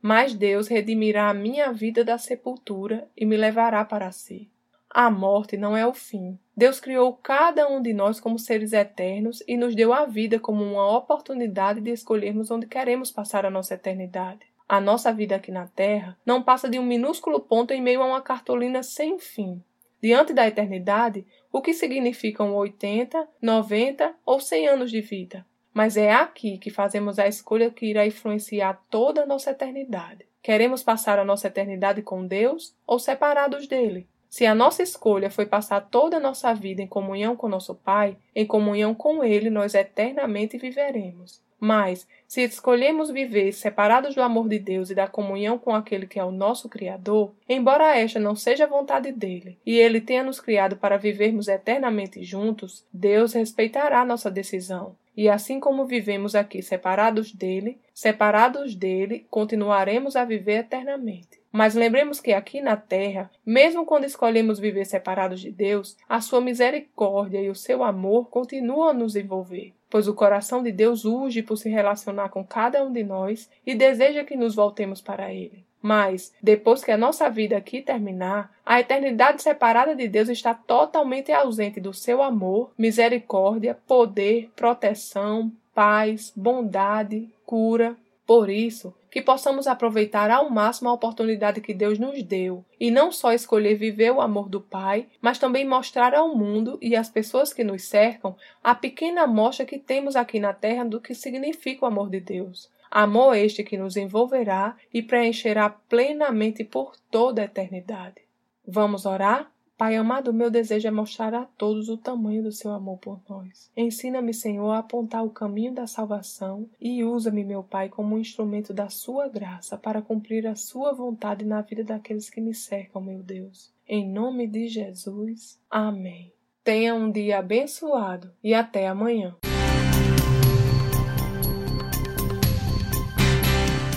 Mas Deus redimirá a minha vida da sepultura e me levará para si. A morte não é o fim. Deus criou cada um de nós como seres eternos e nos deu a vida como uma oportunidade de escolhermos onde queremos passar a nossa eternidade. A nossa vida aqui na Terra não passa de um minúsculo ponto em meio a uma cartolina sem fim. Diante da eternidade, o que significam 80, 90 ou 100 anos de vida? Mas é aqui que fazemos a escolha que irá influenciar toda a nossa eternidade. Queremos passar a nossa eternidade com Deus ou separados dele? Se a nossa escolha foi passar toda a nossa vida em comunhão com nosso Pai, em comunhão com Ele nós eternamente viveremos. Mas, se escolhemos viver separados do amor de Deus e da comunhão com aquele que é o nosso Criador, embora esta não seja a vontade dele, e ele tenha nos criado para vivermos eternamente juntos, Deus respeitará nossa decisão. E assim como vivemos aqui separados dele, separados dele, continuaremos a viver eternamente. Mas lembremos que aqui na terra, mesmo quando escolhemos viver separados de Deus, a sua misericórdia e o seu amor continuam a nos envolver pois o coração de Deus urge por se relacionar com cada um de nós e deseja que nos voltemos para Ele. Mas, depois que a nossa vida aqui terminar, a eternidade separada de Deus está totalmente ausente do seu amor, misericórdia, poder, proteção, paz, bondade, cura. Por isso, que possamos aproveitar ao máximo a oportunidade que Deus nos deu e não só escolher viver o amor do Pai, mas também mostrar ao mundo e às pessoas que nos cercam a pequena amostra que temos aqui na terra do que significa o amor de Deus. Amor este que nos envolverá e preencherá plenamente por toda a eternidade. Vamos orar? Pai amado, meu desejo é mostrar a todos o tamanho do seu amor por nós. Ensina-me, Senhor, a apontar o caminho da salvação e usa-me, meu Pai, como um instrumento da sua graça para cumprir a sua vontade na vida daqueles que me cercam, meu Deus. Em nome de Jesus. Amém. Tenha um dia abençoado e até amanhã.